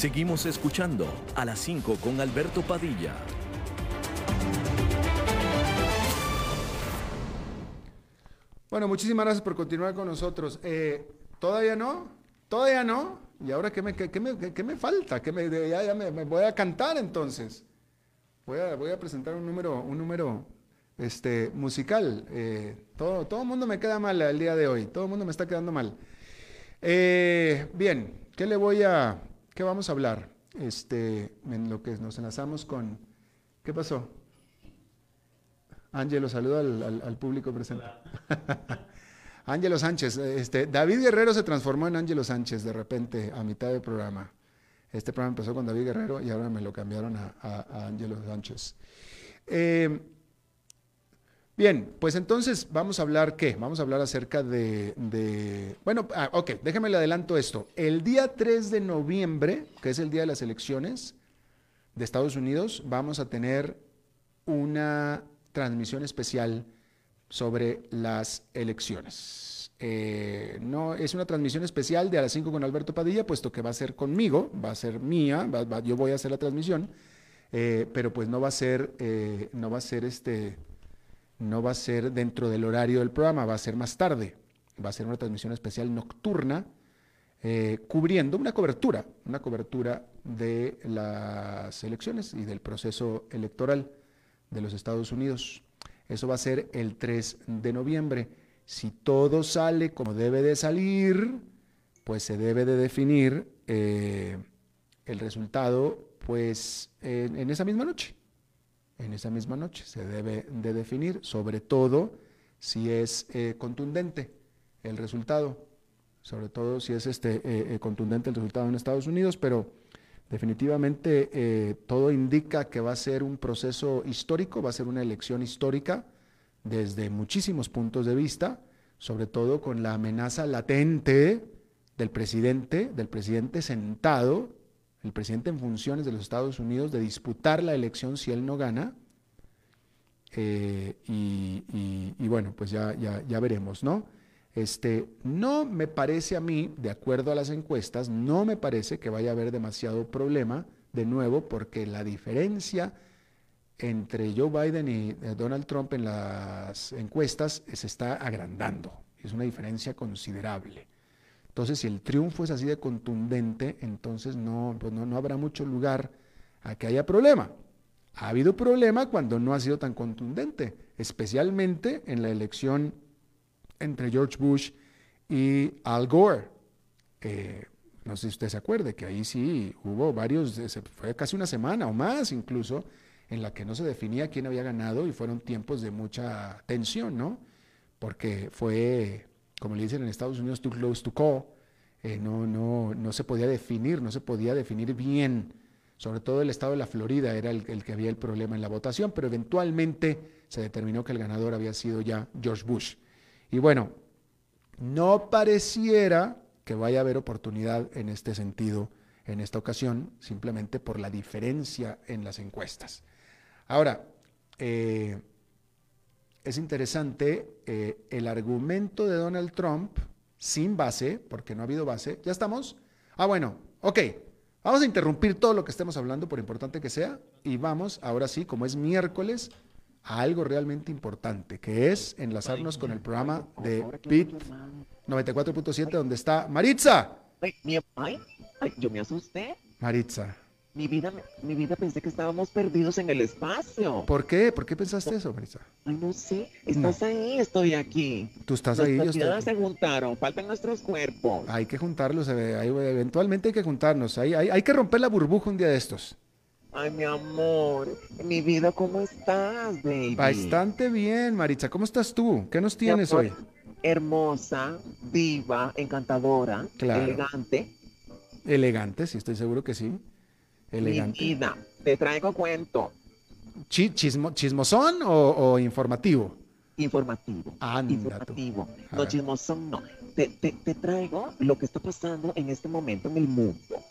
Seguimos escuchando a las 5 con Alberto Padilla. Bueno, muchísimas gracias por continuar con nosotros. Eh, ¿Todavía no? ¿Todavía no? ¿Y ahora qué me, me, falta? ¿Qué me, ya, me, voy a cantar entonces. Voy a, voy a presentar un número, un número este, musical. Eh, todo, todo el mundo me queda mal el día de hoy. Todo el mundo me está quedando mal. Eh, bien, ¿qué le voy a, ¿Qué vamos a hablar? Este, en lo que nos enlazamos con... ¿Qué pasó? Ángelo, saluda al, público presente. Ángelo Sánchez, este, David Guerrero se transformó en Ángelo Sánchez de repente a mitad del programa. Este programa empezó con David Guerrero y ahora me lo cambiaron a, Ángelo Sánchez. Eh, Bien, pues entonces vamos a hablar qué? Vamos a hablar acerca de, bueno, ah, ok, déjeme le adelanto esto. El día 3 de noviembre, que es el día de las elecciones de Estados Unidos, vamos a tener una transmisión especial sobre las elecciones. Eh, no, es una transmisión especial de a las 5 con Alberto Padilla, puesto que va a ser conmigo, va a ser mía, yo voy a hacer la transmisión. Eh, pero pues no va a ser, eh, no va a ser este, no va a ser dentro del horario del programa, va a ser más tarde. Va a ser una transmisión especial nocturna, eh, cubriendo una cobertura, una cobertura de las elecciones y del proceso electoral de los Estados Unidos. Eso va a ser el 3 de noviembre. Si todo sale como debe de salir, pues se debe de definir el resultado pues en, esa misma noche. En esa misma noche. Se debe de definir, sobre todo si es eh, contundente el resultado, sobre todo si es este, eh, eh, contundente el resultado en Estados Unidos, pero definitivamente todo indica que va a ser un proceso histórico, va a ser una elección histórica desde muchísimos puntos de vista, sobre todo con la amenaza latente del presidente, del presidente sentado el presidente en funciones de los Estados Unidos, de disputar la elección si él no gana. Eh, y, bueno, pues ya, ya, ya, veremos, ¿no? Este, no me parece a mí, de acuerdo a las encuestas, no me parece que vaya a haber demasiado problema, de nuevo, porque la diferencia entre Joe Biden y eh, Donald Trump en las encuestas se está agrandando. Es una diferencia considerable. Entonces, si el triunfo es así de contundente, entonces no, pues no, habrá mucho lugar a que haya problema. Ha habido problema cuando no ha sido tan contundente, especialmente en la elección entre George Bush y Al Gore. no sé si usted se acuerde que ahí sí hubo varios, fue casi una semana o más incluso, en la que no se definía quién había ganado y fueron tiempos de mucha tensión, ¿no? Porque fue como le dicen en Estados Unidos, too close to call, eh, no, no, no se podía definir, no se podía definir bien. Sobre todo el estado de la Florida era el, que había el problema en la votación, pero eventualmente se determinó que el ganador había sido ya George Bush. Y bueno, no pareciera que vaya a haber oportunidad en este sentido en esta ocasión, simplemente por la diferencia en las encuestas. Ahora, eh, es interesante eh, el argumento de Donald Trump sin base, porque no ha habido base. ¿Ya estamos? Ah, bueno, ok. Vamos a interrumpir todo lo que estemos hablando, por importante que sea, y vamos, ahora sí, como es miércoles, a algo realmente importante, que es enlazarnos con el programa de PIT 94.7, donde está Maritza. Ay, yo me asusté. Maritza, mi vida, mi vida pensé que estábamos perdidos en el espacio. ¿Por qué? ¿Por qué pensaste eso, Marisa? Ay, no sé. Estás ahí, estoy aquí. Tú estás ahí, yo estoy aquí. se juntaron, faltan nuestros cuerpos. Hay que juntarlos, eventualmente hay que juntarnos. Hay, hay, que romper la burbuja un día de estos. Ay, mi amor, mi vida, ¿cómo estás, baby? Bastante bien, Maritza. ¿Cómo estás tú? ¿Qué nos tienes hoy? Hermosa, viva, encantadora, elegante. Elegante, sí, estoy seguro que sí. Elegante. te traigo cuento. chismo, ¿Chismosón o, informativo? Informativo. informativo. No, chismosón no. Te, te, traigo lo que está pasando en este momento en el mundo.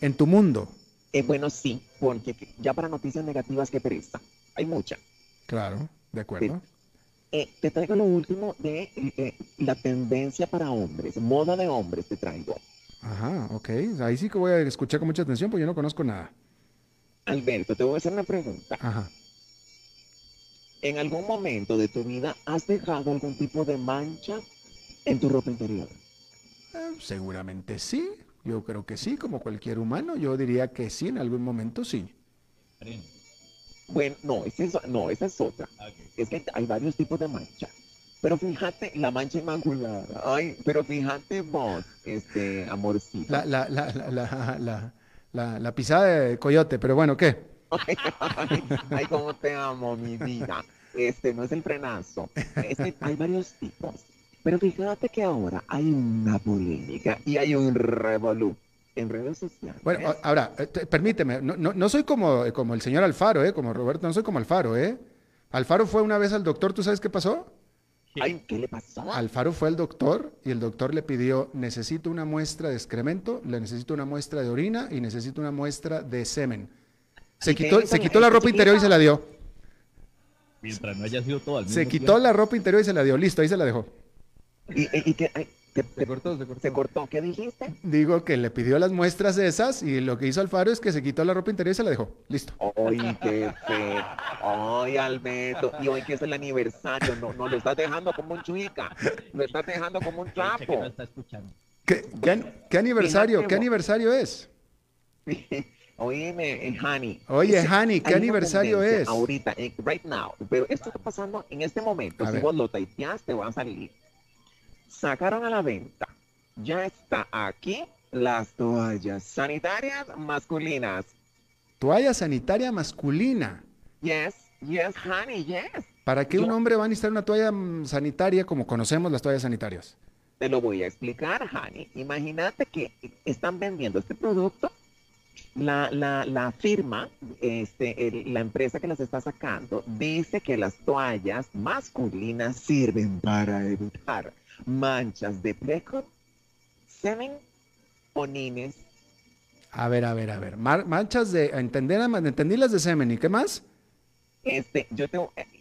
¿En tu mundo? Eh, bueno, sí, porque ya para noticias negativas que pereza. Hay muchas. Claro, de acuerdo. Eh, te traigo lo último de eh, la tendencia para hombres, moda de hombres te traigo. Ajá, ok. Ahí sí que voy a escuchar con mucha atención porque yo no conozco nada. Alberto, te voy a hacer una pregunta. Ajá. ¿En algún momento de tu vida has dejado algún tipo de mancha en tu ropa interior? Eh, seguramente sí. Yo creo que sí, como cualquier humano. Yo diría que sí, en algún momento sí. Bueno, no, esa es, no, esa es otra. Es que hay varios tipos de mancha. Pero fíjate, la mancha inmaculada. Ay, pero fíjate vos, este, amorcito. La, la, la, la, la, la, pisada de coyote, pero bueno, ¿qué? Ay, ay, ay, cómo te amo, mi vida. Este no es el frenazo. Este, hay varios tipos. Pero fíjate que ahora hay una polémica y hay un revolú en redes sociales. Bueno, ahora, eh, permíteme, no, no, no soy como, como el señor Alfaro, ¿eh? Como Roberto, no soy como Alfaro, ¿eh? Alfaro fue una vez al doctor, ¿tú sabes qué pasó? ¿Qué le pasó? Alfaro fue al doctor y el doctor le pidió, necesito una muestra de excremento, le necesito una muestra de orina y necesito una muestra de semen. Se quitó, se quitó la ropa interior y se la dio. Mientras no haya sido todo al Se quitó la ropa interior y se la dio. Listo, ahí se la dejó. ¿Y, Se, Se cortó, se cortó. se cortó. ¿Qué dijiste? Digo que le pidió las muestras esas y lo que hizo Alfaro es que se quitó la ropa interior y se la dejó. Listo. Ay, qué feo. Ay, Alberto. Y hoy que es el aniversario, no, no lo estás dejando como un chuica. Lo estás dejando como un trapo. ¿Qué, qué an- qué aniversario? ¿Qué aniversario es? Oíme, eh, Hani. Oye, Hani, ¿qué aniversario es? Ahorita, eh, right now. Pero esto está pasando en este momento. A si ver. vos lo taiteas, te va a salir. Sacaron a la venta. Ya está aquí las toallas sanitarias masculinas. Toalla sanitaria masculina. Yes, yes, honey, yes. ¿Para qué un hombre va a necesitar una toalla mm, sanitaria como conocemos las toallas sanitarias? Te lo voy a explicar, Hani. Imagínate que están vendiendo este producto. La, la, la firma, este, el- la empresa que las está sacando, dice que las toallas masculinas sirven para evitar manchas de preco, semen o nines. A ver, a ver, a ver. Mar- manchas de... Entender, entendí las de semen. ¿Y qué más? Este, yo te,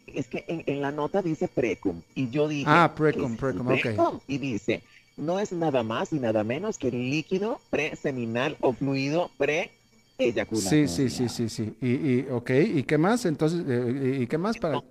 es que en, en la nota dice precum y yo dije. Ah, ¿qué precum, precum, ok. Y dice, no es nada más y nada menos que el líquido preseminal o fluido pre-eyaculatorio. Sí, sí, sí, sí, sí. Y, y, ok, ¿y qué más? Entonces, eh, ¿y y qué más para...?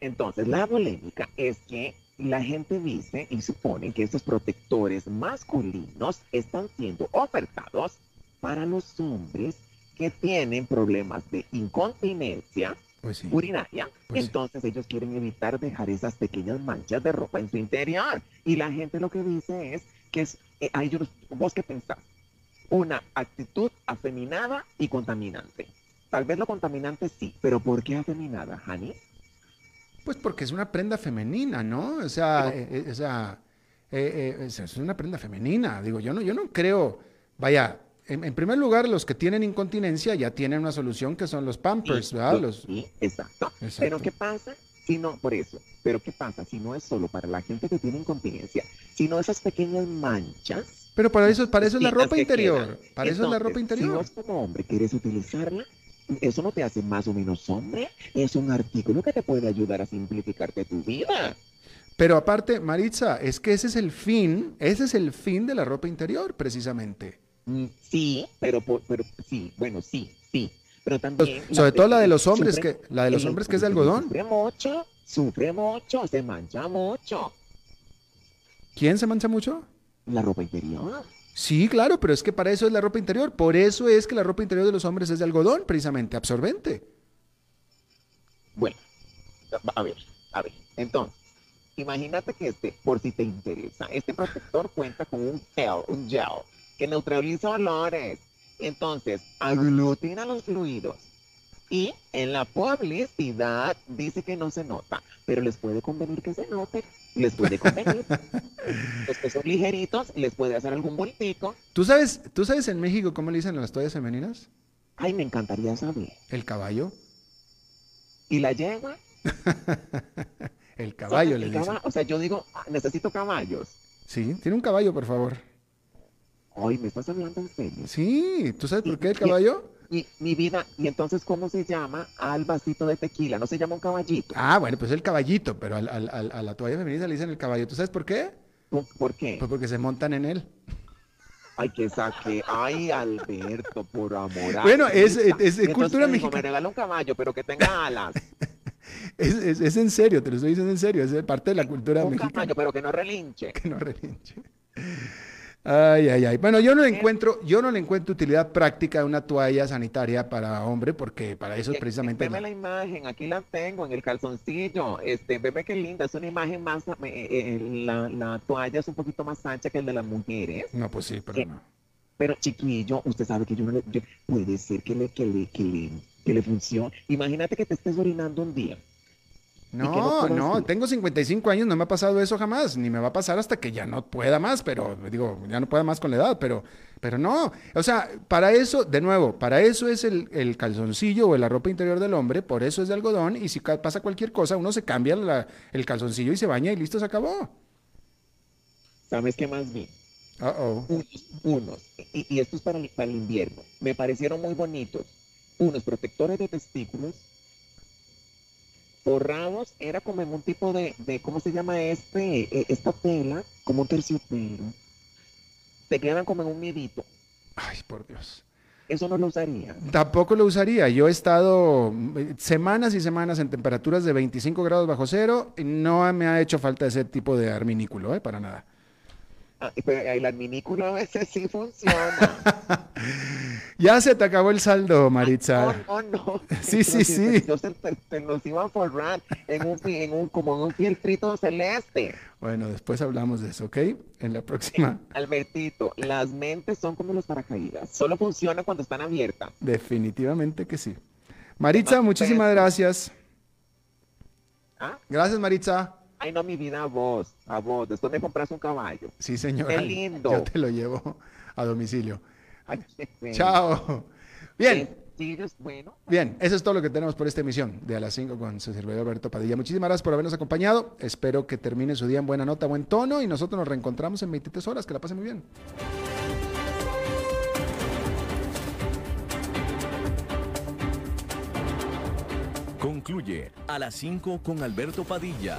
Entonces, la polémica es que la gente dice y supone que estos protectores masculinos están siendo ofertados para los hombres que tienen problemas de incontinencia Pues sí. urinaria. Pues sí. Entonces ellos quieren evitar dejar esas pequeñas manchas de ropa en su interior. Y la gente lo que dice es que es, eh, a ellos, vos qué pensás, una actitud afeminada y contaminante. Tal vez lo contaminante sí, pero ¿por qué afeminada, Hani? Pues porque es una prenda femenina, ¿no? O sea, Pero- eh, eh, o sea, eh, eh, es, una prenda femenina. Digo, yo no, yo no creo, vaya, en, en primer lugar, los que tienen incontinencia ya tienen una solución que son los pampers, ¿verdad? lo- Los, sí, exacto. Exacto. Pero ¿qué pasa? Si no, por eso, pero ¿qué pasa si no es solo para la gente que tiene incontinencia, sino esas pequeñas manchas pero para eso, para eso es la ropa interior. quedan. Para eso es la Entonces, ropa Si interior. vos como hombre quieres utilizarla, eso no te hace más o menos hombre. Es un artículo que te puede ayudar a simplificarte tu vida. Pero aparte, Maritza, es que ese es el fin, ese es el fin de la ropa interior, precisamente. Mm, Sí, pero, pero sí, bueno, sí, sí. Pero también. Pues, Sobre todo la de los hombres, sufre- que, la de los el- hombres que es de algodón. Sufre mucho, sufre mucho, se mancha mucho. ¿Quién se mancha mucho? La ropa interior. Sí, claro, pero es que para eso es la ropa interior. Por eso es que la ropa interior de los hombres es de algodón, precisamente, absorbente. Bueno, a ver, a ver. Entonces, imagínate que este, por si te interesa, este protector cuenta con un gel, un gel que neutraliza olores. Entonces, aglutina los fluidos. Y en la publicidad dice que no se nota, pero les puede convenir que se note, les puede convenir. Los que son ligeritos, les puede hacer algún voltico. ¿Tú sabes, ¿Tú sabes en México cómo le dicen a las toallas femeninas? Ay, me encantaría saber. El caballo. ¿Y la yegua? El caballo le dicen. O sea, yo digo, ah, necesito caballos. Sí, tiene un caballo, por favor. Ay, ¿me estás hablando en serio? Sí, ¿tú sabes por qué el caballo? Mi, mi vida, y entonces, ¿cómo se llama al vasito de tequila? ¿No se llama un caballito? Ah, bueno, pues el caballito, pero al- al- al- a la toalla femenina le dicen el caballo. ¿Tú sabes por qué? ¿Por, qué? Pues porque se montan en él. Ay, que saque. Ay, Alberto, por amor. Bueno, es- es- es entonces cultura mexicana. Me regala un caballo, pero que tenga alas. Es, es- es en serio, te lo estoy diciendo en serio. Es parte de la cultura un mexicana. caballo, pero que no relinche. que no relinche. Ay, ay, ay. Bueno, yo no le encuentro, yo no le encuentro utilidad práctica a una toalla sanitaria para hombre, porque para eso es Eh, precisamente. Veme la imagen, aquí la tengo en el calzoncillo. Este, bebé, qué linda, es una imagen más. eh, eh, la, la toalla es un poquito más ancha que el de las mujeres. No, pues sí, pero. Pero chiquillo, usted sabe que yo no le, yo- puede ser que le, que le, que le, que le funcione. Imagínate que te estés orinando un día. No No, tengo 55 años, no me ha pasado eso jamás, ni me va a pasar hasta que ya no pueda más, pero digo, ya no pueda más con la edad, pero, pero no, o sea, para eso, de nuevo, para eso es el, el calzoncillo o la ropa interior del hombre, por eso es de algodón, y si pasa cualquier cosa, uno se cambia la- el calzoncillo y se baña y listo, se acabó. ¿Sabes qué más vi? Uh oh. Unos, unos, y, y esto es para el, para el invierno. Me parecieron muy bonitos. Unos protectores de testículos forrados, era como en un tipo de, de ¿cómo se llama este? Eh, esta tela, como un terciopelo. Te quedan como en un nidito. Ay, por Dios. Eso no lo usaría. Tampoco lo usaría. Yo he estado eh, semanas y semanas en temperaturas de 25 grados bajo cero y no me ha hecho falta ese tipo de arminículo, ¿eh? Para nada. Ah, pero el adminículo a veces sí funciona. ya se te acabó el saldo, Maritza. No, no, no. Sí, sí, sí. Yo te, te, los iba a forrar en un, en un, como en un filtrito celeste. Bueno, después hablamos de eso, ¿ok? En la próxima. Albertito, las mentes son como los paracaídas. Solo funciona cuando están abiertas. Definitivamente que sí. Maritza, muchísimas gracias. ¿Ah? Gracias, Maritza. Ay, no, mi vida, a vos, a vos. Después me compras un caballo. Sí, señor. Qué lindo. Yo te lo llevo a domicilio. Ay. Chao. Bien. Sí, es bueno. Bien, eso es todo lo que tenemos por esta emisión de a las 5 con su servidor Alberto Padilla. Muchísimas gracias por habernos acompañado. Espero que termine su día en buena nota, buen tono y nosotros nos reencontramos en 23 horas. Que la pase muy bien. Concluye a las 5 con Alberto Padilla.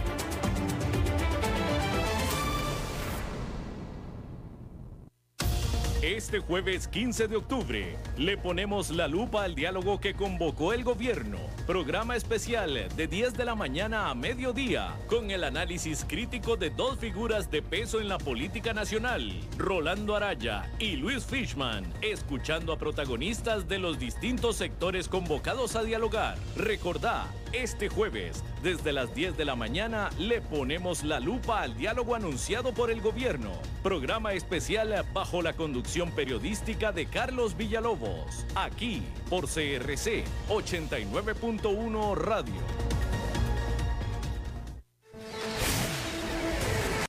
Este jueves 15 de octubre le ponemos la lupa al diálogo que convocó el gobierno. Programa especial de 10 de la mañana a mediodía con el análisis crítico de dos figuras de peso en la política nacional, Rolando Araya y Luis Fishman, escuchando a protagonistas de los distintos sectores convocados a dialogar. Recordá, este jueves, desde las 10 de la mañana, le ponemos la lupa al diálogo anunciado por el gobierno. Programa especial bajo la conducción periodística de Carlos Villalobos. Aquí, por CRC 89.1 Radio.